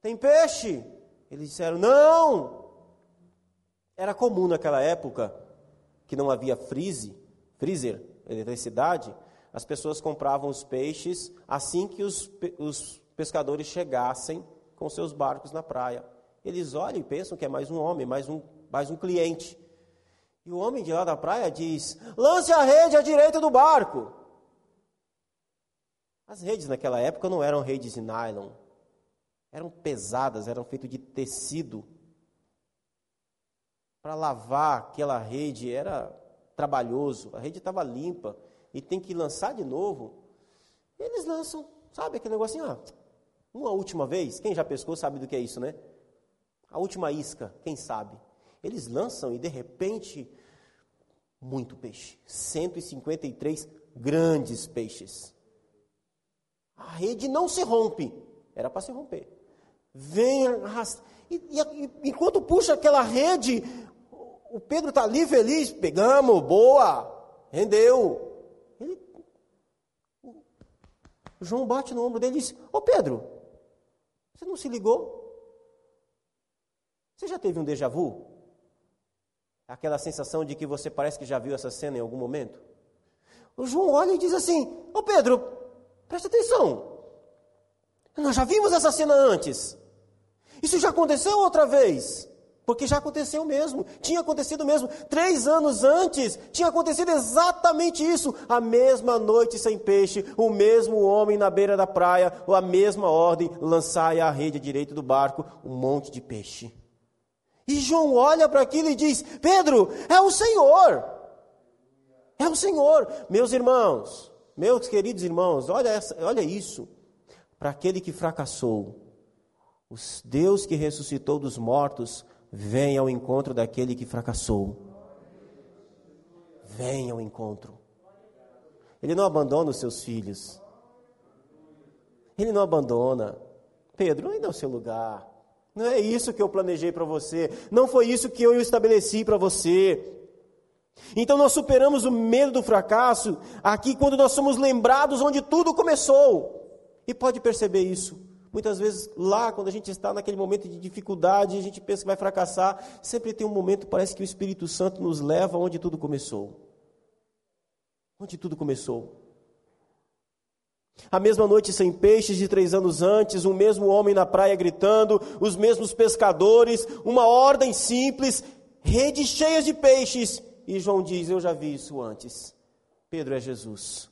Tem peixe! Eles disseram: Não! Era comum naquela época, que não havia freeze, freezer, eletricidade, as pessoas compravam os peixes assim que os, os pescadores chegassem com seus barcos na praia. Eles olham e pensam que é mais um homem, mais um, mais um cliente. E o homem de lá da praia diz: lance a rede à direita do barco. As redes naquela época não eram redes de nylon, eram pesadas, eram feitas de tecido. Para lavar aquela rede era trabalhoso, a rede estava limpa e tem que lançar de novo. Eles lançam, sabe aquele negocinho? Ah, uma última vez, quem já pescou sabe do que é isso, né? A última isca, quem sabe? Eles lançam e de repente, muito peixe. 153 grandes peixes. A rede não se rompe. Era para se romper. Vem arrasta. E, e, enquanto puxa aquela rede, o Pedro está ali feliz. Pegamos, boa, rendeu. Ele, o João bate no ombro dele e diz: Ô Pedro, você não se ligou? Você já teve um déjà vu? Aquela sensação de que você parece que já viu essa cena em algum momento. O João olha e diz assim: Ô Pedro, presta atenção. Nós já vimos essa cena antes. Isso já aconteceu outra vez. Porque já aconteceu mesmo, tinha acontecido mesmo. Três anos antes, tinha acontecido exatamente isso. A mesma noite sem peixe, o mesmo homem na beira da praia, ou a mesma ordem, lançai a rede direito do barco, um monte de peixe. E João olha para aquilo e diz: Pedro, é o Senhor. É o Senhor. Meus irmãos, meus queridos irmãos, olha, essa, olha isso. Para aquele que fracassou, o Deus que ressuscitou dos mortos Venha ao encontro daquele que fracassou. Venha ao encontro. Ele não abandona os seus filhos. Ele não abandona. Pedro, ainda é o seu lugar. Não é isso que eu planejei para você. Não foi isso que eu estabeleci para você. Então nós superamos o medo do fracasso aqui quando nós somos lembrados onde tudo começou. E pode perceber isso. Muitas vezes, lá, quando a gente está naquele momento de dificuldade, a gente pensa que vai fracassar, sempre tem um momento, parece que o Espírito Santo nos leva onde tudo começou. Onde tudo começou. A mesma noite sem peixes de três anos antes, o mesmo homem na praia gritando, os mesmos pescadores, uma ordem simples, redes cheias de peixes. E João diz: Eu já vi isso antes. Pedro é Jesus.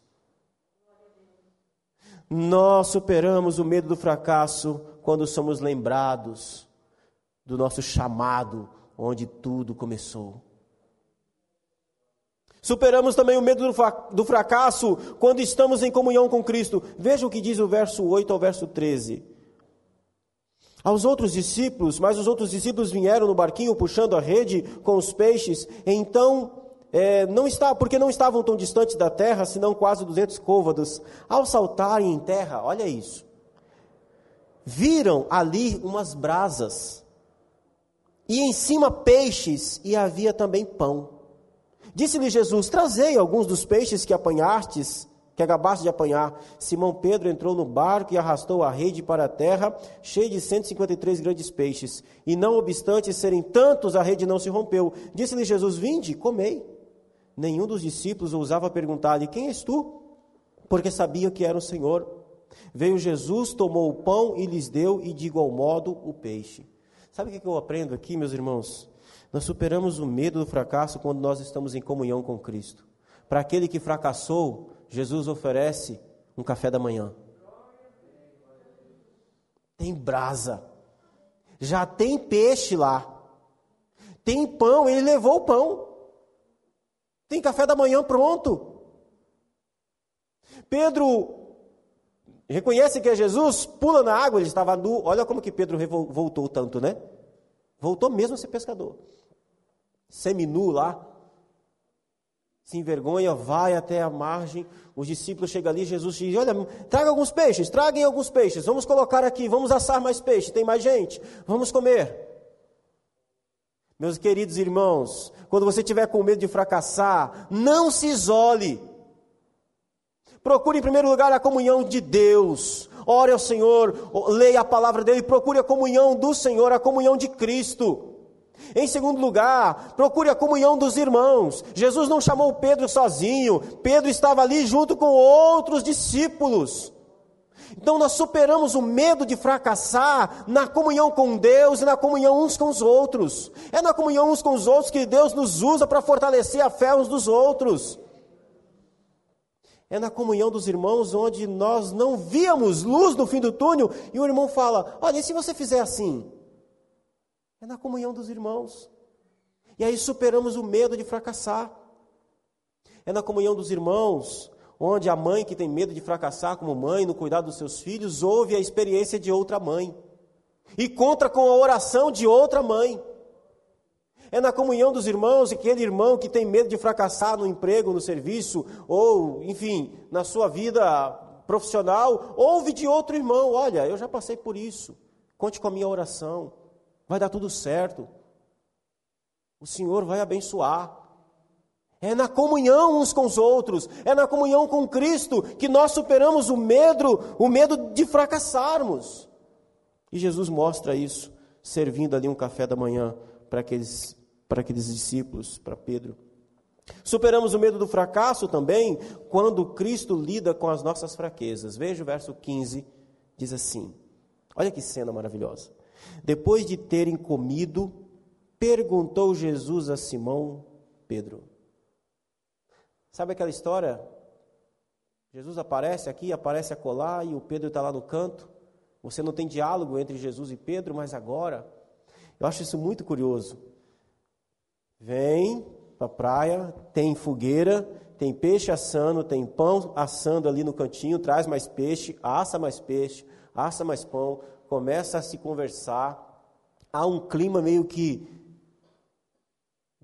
Nós superamos o medo do fracasso quando somos lembrados do nosso chamado, onde tudo começou. Superamos também o medo do fracasso quando estamos em comunhão com Cristo. Veja o que diz o verso 8 ao verso 13. Aos outros discípulos, mas os outros discípulos vieram no barquinho puxando a rede com os peixes. Então é, não está, porque não estavam tão distantes da terra, senão quase 200 côvados. Ao saltarem em terra, olha isso, viram ali umas brasas, e em cima peixes, e havia também pão. Disse-lhe Jesus: Trazei alguns dos peixes que apanhastes, que acabaste de apanhar. Simão Pedro entrou no barco e arrastou a rede para a terra, cheia de 153 grandes peixes. E não obstante serem tantos, a rede não se rompeu. Disse-lhe Jesus: Vinde, comei. Nenhum dos discípulos ousava perguntar-lhe: Quem és tu? Porque sabia que era o Senhor. Veio Jesus, tomou o pão e lhes deu, e de igual modo o peixe. Sabe o que eu aprendo aqui, meus irmãos? Nós superamos o medo do fracasso quando nós estamos em comunhão com Cristo. Para aquele que fracassou, Jesus oferece um café da manhã. Tem brasa. Já tem peixe lá. Tem pão, ele levou o pão. Tem café da manhã pronto. Pedro reconhece que é Jesus, pula na água, ele estava nu. Olha como que Pedro voltou tanto, né? Voltou mesmo a ser pescador. Seminu lá, se envergonha, vai até a margem. Os discípulos chegam ali, Jesus diz: Olha, traga alguns peixes, traguem alguns peixes, vamos colocar aqui, vamos assar mais peixe, tem mais gente, vamos comer. Meus queridos irmãos, quando você tiver com medo de fracassar, não se isole. Procure em primeiro lugar a comunhão de Deus. Ore ao Senhor, leia a palavra dele, procure a comunhão do Senhor, a comunhão de Cristo. Em segundo lugar, procure a comunhão dos irmãos. Jesus não chamou Pedro sozinho, Pedro estava ali junto com outros discípulos. Então nós superamos o medo de fracassar na comunhão com Deus e na comunhão uns com os outros. É na comunhão uns com os outros que Deus nos usa para fortalecer a fé uns dos outros. É na comunhão dos irmãos onde nós não víamos luz no fim do túnel e o irmão fala: Olha, e se você fizer assim? É na comunhão dos irmãos. E aí superamos o medo de fracassar. É na comunhão dos irmãos onde a mãe que tem medo de fracassar como mãe no cuidado dos seus filhos ouve a experiência de outra mãe e conta com a oração de outra mãe. É na comunhão dos irmãos e aquele irmão que tem medo de fracassar no emprego, no serviço, ou, enfim, na sua vida profissional, ouve de outro irmão: Olha, eu já passei por isso, conte com a minha oração, vai dar tudo certo, o Senhor vai abençoar. É na comunhão uns com os outros, é na comunhão com Cristo que nós superamos o medo, o medo de fracassarmos. E Jesus mostra isso, servindo ali um café da manhã para aqueles, para aqueles discípulos, para Pedro. Superamos o medo do fracasso também quando Cristo lida com as nossas fraquezas. Veja o verso 15, diz assim: Olha que cena maravilhosa. Depois de terem comido, perguntou Jesus a Simão Pedro. Sabe aquela história? Jesus aparece aqui, aparece acolá e o Pedro está lá no canto. Você não tem diálogo entre Jesus e Pedro, mas agora. Eu acho isso muito curioso. Vem para a praia, tem fogueira, tem peixe assando, tem pão assando ali no cantinho, traz mais peixe, assa mais peixe, assa mais pão, começa a se conversar. Há um clima meio que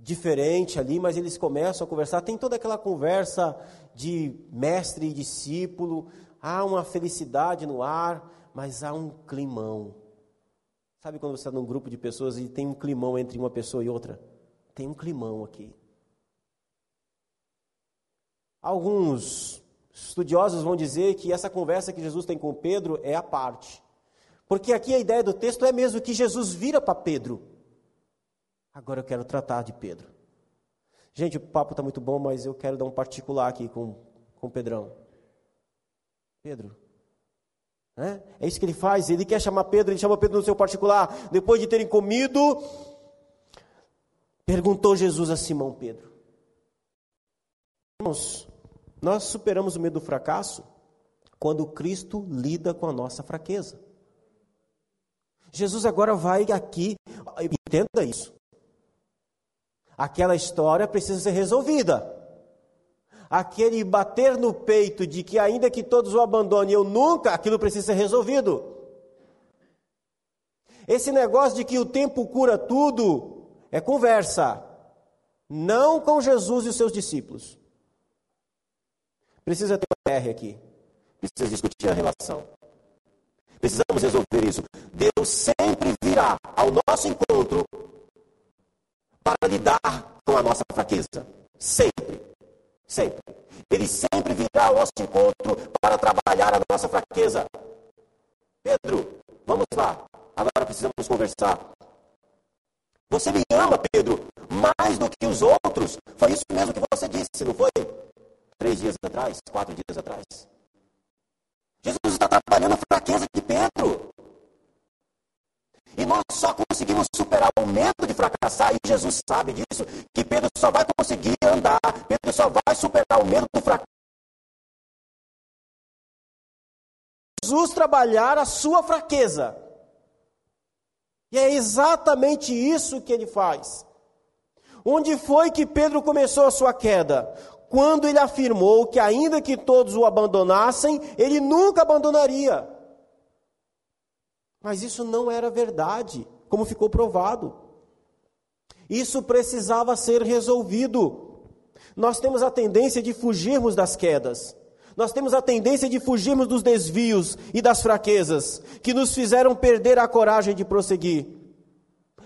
diferente ali, mas eles começam a conversar. Tem toda aquela conversa de mestre e discípulo. Há uma felicidade no ar, mas há um climão. Sabe quando você está num grupo de pessoas e tem um climão entre uma pessoa e outra? Tem um climão aqui. Alguns estudiosos vão dizer que essa conversa que Jesus tem com Pedro é a parte. Porque aqui a ideia do texto é mesmo que Jesus vira para Pedro. Agora eu quero tratar de Pedro. Gente, o papo está muito bom, mas eu quero dar um particular aqui com, com o Pedrão. Pedro. É? é isso que ele faz. Ele quer chamar Pedro, ele chama Pedro no seu particular. Depois de terem comido, perguntou Jesus a Simão Pedro. Irmãos, nós superamos o medo do fracasso quando Cristo lida com a nossa fraqueza. Jesus agora vai aqui, entenda isso. Aquela história precisa ser resolvida. Aquele bater no peito de que, ainda que todos o abandonem, eu nunca, aquilo precisa ser resolvido. Esse negócio de que o tempo cura tudo é conversa, não com Jesus e os seus discípulos. Precisa ter um R aqui. Precisa discutir a relação. Precisamos resolver isso. Deus sempre virá ao nosso encontro para lidar com a nossa fraqueza. Sempre. Sempre. Ele sempre virá ao nosso encontro para trabalhar a nossa fraqueza. Pedro, vamos lá. Agora precisamos conversar. Você me ama, Pedro, mais do que os outros. Foi isso mesmo que você disse, não foi? Três dias atrás, quatro dias atrás. Jesus está trabalhando a fraqueza de Pedro. E nós só conseguimos superar o medo de fracassar, e Jesus sabe disso, que Pedro só vai conseguir andar, Pedro só vai superar o medo do fracasso. Jesus trabalhar a sua fraqueza. E é exatamente isso que ele faz. Onde foi que Pedro começou a sua queda? Quando ele afirmou que, ainda que todos o abandonassem, ele nunca abandonaria. Mas isso não era verdade, como ficou provado. Isso precisava ser resolvido. Nós temos a tendência de fugirmos das quedas. Nós temos a tendência de fugirmos dos desvios e das fraquezas que nos fizeram perder a coragem de prosseguir.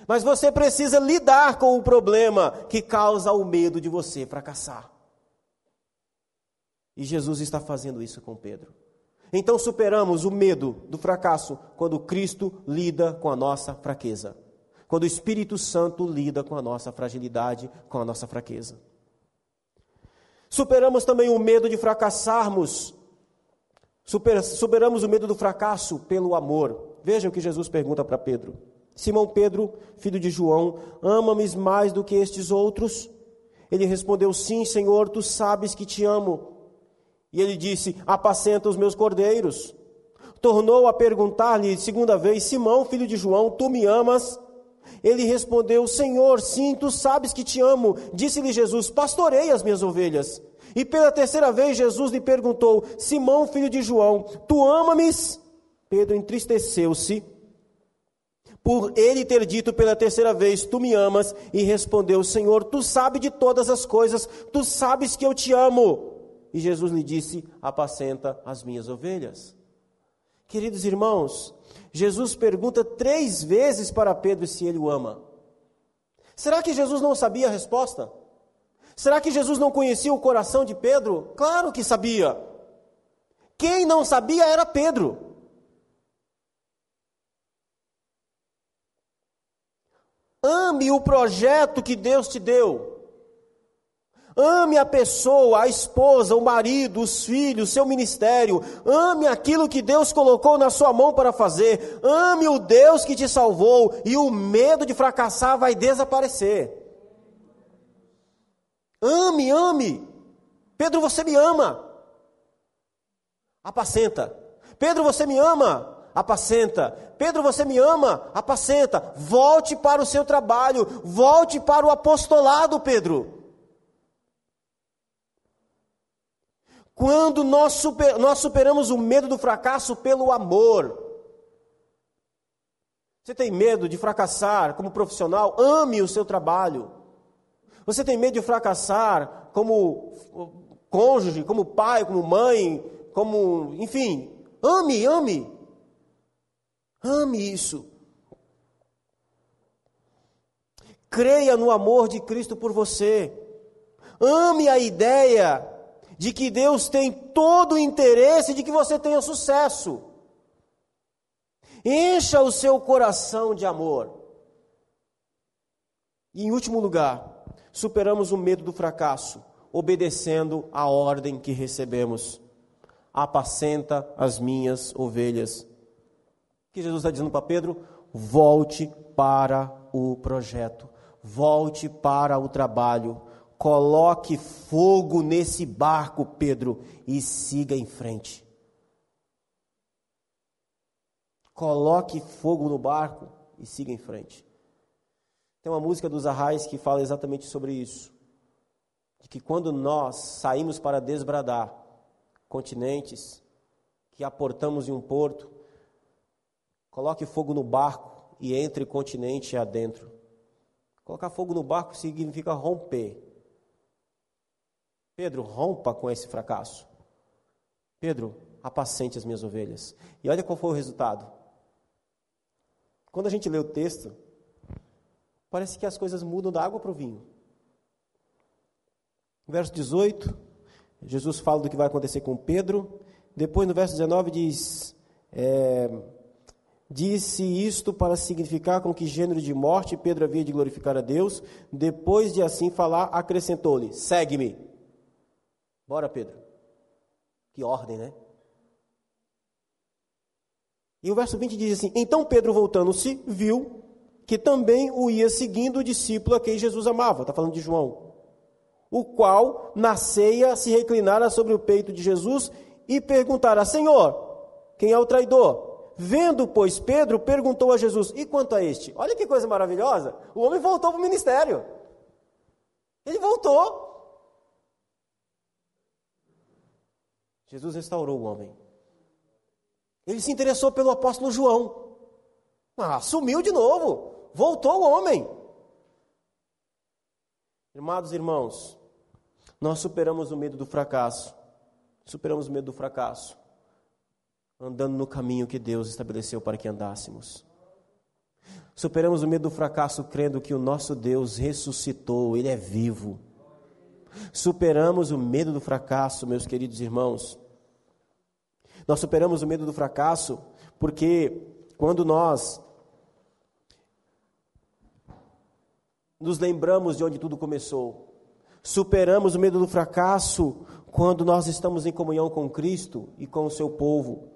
Mas você precisa lidar com o problema que causa o medo de você fracassar. E Jesus está fazendo isso com Pedro. Então superamos o medo do fracasso quando Cristo lida com a nossa fraqueza. Quando o Espírito Santo lida com a nossa fragilidade, com a nossa fraqueza. Superamos também o medo de fracassarmos. Super, superamos o medo do fracasso pelo amor. Vejam o que Jesus pergunta para Pedro. Simão Pedro, filho de João, ama-me mais do que estes outros? Ele respondeu: Sim, Senhor, tu sabes que te amo. E ele disse: Apacenta os meus cordeiros. Tornou a perguntar-lhe segunda vez: Simão, filho de João, tu me amas? Ele respondeu: Senhor, sim, tu sabes que te amo. Disse-lhe Jesus: Pastorei as minhas ovelhas. E pela terceira vez Jesus lhe perguntou: Simão, filho de João, tu ama-me? Pedro entristeceu-se por ele ter dito pela terceira vez: Tu me amas, e respondeu: Senhor, tu sabes de todas as coisas, tu sabes que eu te amo. E Jesus lhe disse: Apacenta as minhas ovelhas. Queridos irmãos, Jesus pergunta três vezes para Pedro se ele o ama. Será que Jesus não sabia a resposta? Será que Jesus não conhecia o coração de Pedro? Claro que sabia. Quem não sabia era Pedro. Ame o projeto que Deus te deu. Ame a pessoa, a esposa, o marido, os filhos, seu ministério. Ame aquilo que Deus colocou na sua mão para fazer. Ame o Deus que te salvou e o medo de fracassar vai desaparecer. Ame, ame. Pedro, você me ama. Apacenta. Pedro, você me ama. Apacenta. Pedro, você me ama. Apacenta. Volte para o seu trabalho. Volte para o apostolado, Pedro. Quando nós, super, nós superamos o medo do fracasso pelo amor. Você tem medo de fracassar como profissional? Ame o seu trabalho. Você tem medo de fracassar como cônjuge, como pai, como mãe, como, enfim, ame, ame. Ame isso. Creia no amor de Cristo por você. Ame a ideia de que Deus tem todo o interesse de que você tenha sucesso. Encha o seu coração de amor. E em último lugar, superamos o medo do fracasso, obedecendo a ordem que recebemos. Apacenta as minhas ovelhas. O que Jesus está dizendo para Pedro? Volte para o projeto, volte para o trabalho, Coloque fogo nesse barco, Pedro, e siga em frente. Coloque fogo no barco e siga em frente. Tem uma música dos Arrais que fala exatamente sobre isso. De que quando nós saímos para desbradar continentes, que aportamos em um porto, coloque fogo no barco e entre continente adentro. Colocar fogo no barco significa romper. Pedro, rompa com esse fracasso. Pedro, apacente as minhas ovelhas. E olha qual foi o resultado. Quando a gente lê o texto, parece que as coisas mudam da água para o vinho. Verso 18, Jesus fala do que vai acontecer com Pedro. Depois, no verso 19, diz: é, Disse isto para significar com que gênero de morte Pedro havia de glorificar a Deus. Depois de assim falar, acrescentou-lhe: Segue-me. Bora, Pedro. Que ordem, né? E o verso 20 diz assim: Então Pedro, voltando-se, viu que também o ia seguindo o discípulo a quem Jesus amava. Está falando de João. O qual, na ceia, se reclinara sobre o peito de Jesus e perguntara: Senhor, quem é o traidor? Vendo, pois, Pedro, perguntou a Jesus: E quanto a este? Olha que coisa maravilhosa! O homem voltou para o ministério. Ele voltou. Jesus restaurou o homem. Ele se interessou pelo apóstolo João. Ah, sumiu de novo. Voltou o homem. Irmãos e irmãos, nós superamos o medo do fracasso. Superamos o medo do fracasso. Andando no caminho que Deus estabeleceu para que andássemos. Superamos o medo do fracasso crendo que o nosso Deus ressuscitou, Ele é vivo. Superamos o medo do fracasso, meus queridos irmãos, nós superamos o medo do fracasso porque quando nós nos lembramos de onde tudo começou, superamos o medo do fracasso quando nós estamos em comunhão com Cristo e com o seu povo.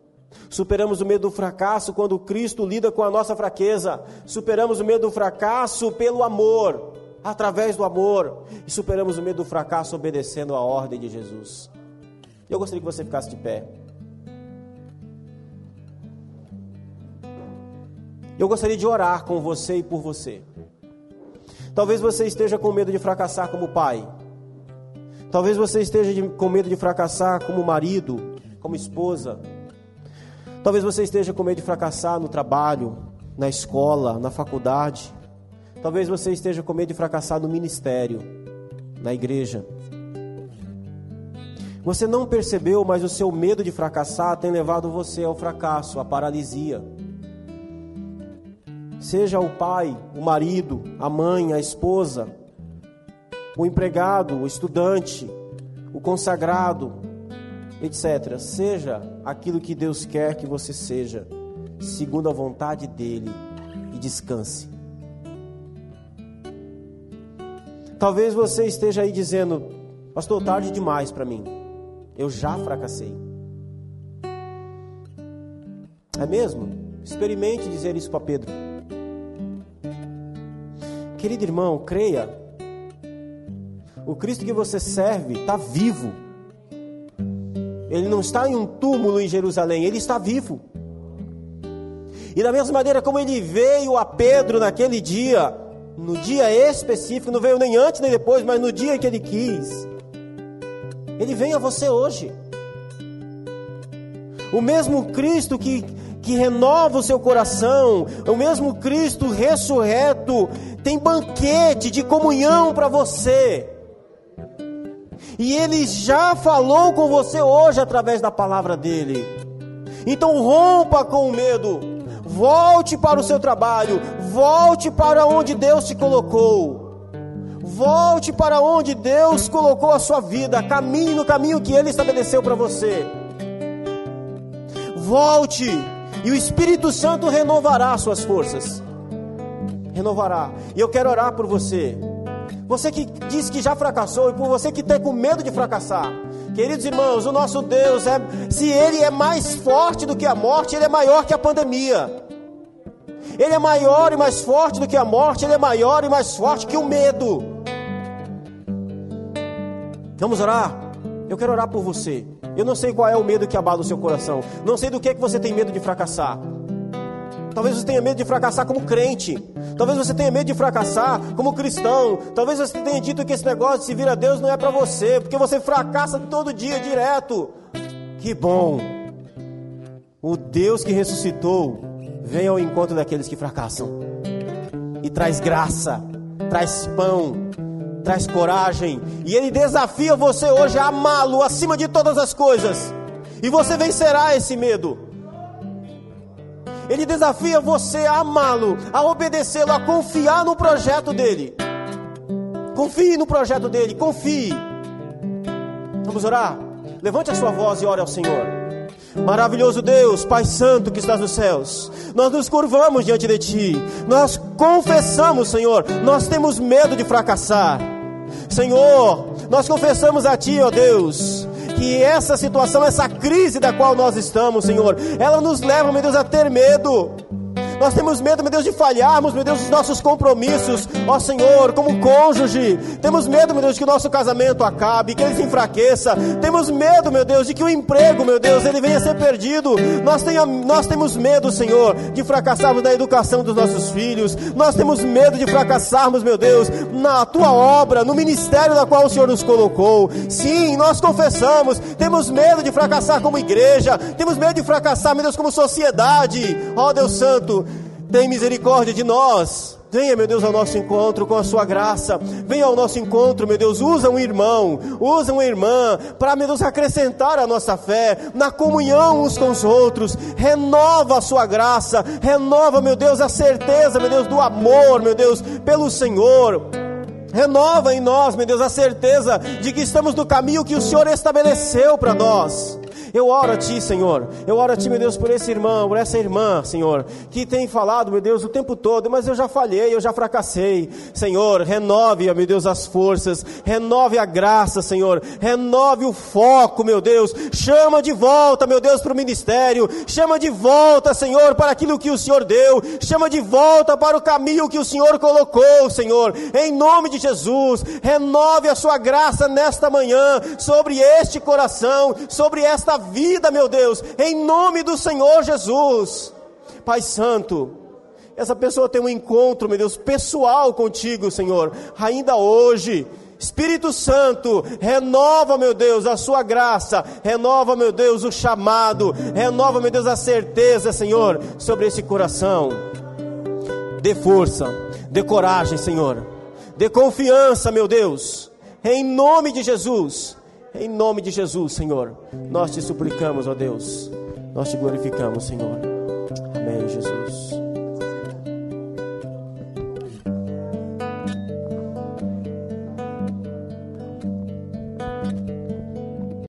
Superamos o medo do fracasso quando Cristo lida com a nossa fraqueza. Superamos o medo do fracasso pelo amor, através do amor. E superamos o medo do fracasso obedecendo a ordem de Jesus. Eu gostaria que você ficasse de pé. Eu gostaria de orar com você e por você. Talvez você esteja com medo de fracassar como pai. Talvez você esteja de, com medo de fracassar como marido, como esposa. Talvez você esteja com medo de fracassar no trabalho, na escola, na faculdade. Talvez você esteja com medo de fracassar no ministério, na igreja. Você não percebeu, mas o seu medo de fracassar tem levado você ao fracasso, à paralisia. Seja o pai, o marido, a mãe, a esposa, o empregado, o estudante, o consagrado, etc. Seja aquilo que Deus quer que você seja, segundo a vontade dele, e descanse. Talvez você esteja aí dizendo, pastor, tarde demais para mim. Eu já fracassei. É mesmo? Experimente dizer isso para Pedro. Querido irmão, creia. O Cristo que você serve está vivo. Ele não está em um túmulo em Jerusalém, ele está vivo. E da mesma maneira como ele veio a Pedro naquele dia, no dia específico, não veio nem antes nem depois, mas no dia que ele quis, ele vem a você hoje. O mesmo Cristo que, que renova o seu coração, o mesmo Cristo ressurreto, tem banquete de comunhão para você. E ele já falou com você hoje através da palavra dele. Então rompa com o medo. Volte para o seu trabalho, volte para onde Deus te colocou. Volte para onde Deus colocou a sua vida, caminhe no caminho que ele estabeleceu para você. Volte e o Espírito Santo renovará suas forças. Renovará. E eu quero orar por você. Você que diz que já fracassou e por você que tem com medo de fracassar. Queridos irmãos, o nosso Deus é, se ele é mais forte do que a morte, ele é maior que a pandemia. Ele é maior e mais forte do que a morte, ele é maior e mais forte que o medo. Vamos orar? Eu quero orar por você. Eu não sei qual é o medo que abala o seu coração. Não sei do que é que você tem medo de fracassar. Talvez você tenha medo de fracassar como crente. Talvez você tenha medo de fracassar como cristão. Talvez você tenha dito que esse negócio de se vir a Deus não é para você, porque você fracassa todo dia direto. Que bom. O Deus que ressuscitou vem ao encontro daqueles que fracassam. E traz graça, traz pão, traz coragem. E Ele desafia você hoje a amá-lo acima de todas as coisas. E você vencerá esse medo. Ele desafia você a amá-lo, a obedecê-lo, a confiar no projeto dele. Confie no projeto dele, confie. Vamos orar? Levante a sua voz e ore ao Senhor. Maravilhoso Deus, Pai Santo que estás nos céus, nós nos curvamos diante de Ti, nós confessamos, Senhor, nós temos medo de fracassar. Senhor, nós confessamos a Ti, ó Deus, que essa situação, essa crise da qual nós estamos, Senhor, ela nos leva, meu Deus, a ter medo. Nós temos medo, meu Deus, de falharmos, meu Deus, dos nossos compromissos, ó Senhor, como cônjuge. Temos medo, meu Deus, de que o nosso casamento acabe, que ele se enfraqueça. Temos medo, meu Deus, de que o emprego, meu Deus, ele venha a ser perdido. Nós, tenha, nós temos medo, Senhor, de fracassarmos na educação dos nossos filhos. Nós temos medo de fracassarmos, meu Deus, na tua obra, no ministério da qual o Senhor nos colocou. Sim, nós confessamos, temos medo de fracassar como igreja, temos medo de fracassar, meu Deus, como sociedade. Ó Deus Santo, tem misericórdia de nós. Venha, meu Deus, ao nosso encontro com a sua graça. Venha ao nosso encontro, meu Deus. Usa um irmão, usa uma irmã para, meu Deus, acrescentar a nossa fé na comunhão uns com os outros. Renova a sua graça, renova, meu Deus, a certeza, meu Deus, do amor, meu Deus, pelo Senhor. Renova em nós, meu Deus, a certeza de que estamos no caminho que o Senhor estabeleceu para nós. Eu oro a Ti, Senhor. Eu oro a Ti, meu Deus, por esse irmão, por essa irmã, Senhor, que tem falado, meu Deus, o tempo todo, mas eu já falhei, eu já fracassei. Senhor, renove, meu Deus, as forças, renove a graça, Senhor, renove o foco, meu Deus. Chama de volta, meu Deus, para o ministério. Chama de volta, Senhor, para aquilo que o Senhor deu. Chama de volta para o caminho que o Senhor colocou, Senhor. Em nome de Jesus, renove a sua graça nesta manhã sobre este coração, sobre esta vida, meu Deus, em nome do Senhor Jesus. Pai Santo, essa pessoa tem um encontro, meu Deus, pessoal contigo, Senhor, ainda hoje. Espírito Santo, renova, meu Deus, a sua graça, renova, meu Deus, o chamado, renova, meu Deus, a certeza, Senhor, sobre esse coração. Dê força, dê coragem, Senhor, dê confiança, meu Deus, em nome de Jesus. Em nome de Jesus, Senhor, nós te suplicamos, ó Deus, nós te glorificamos, Senhor. Amém, Jesus.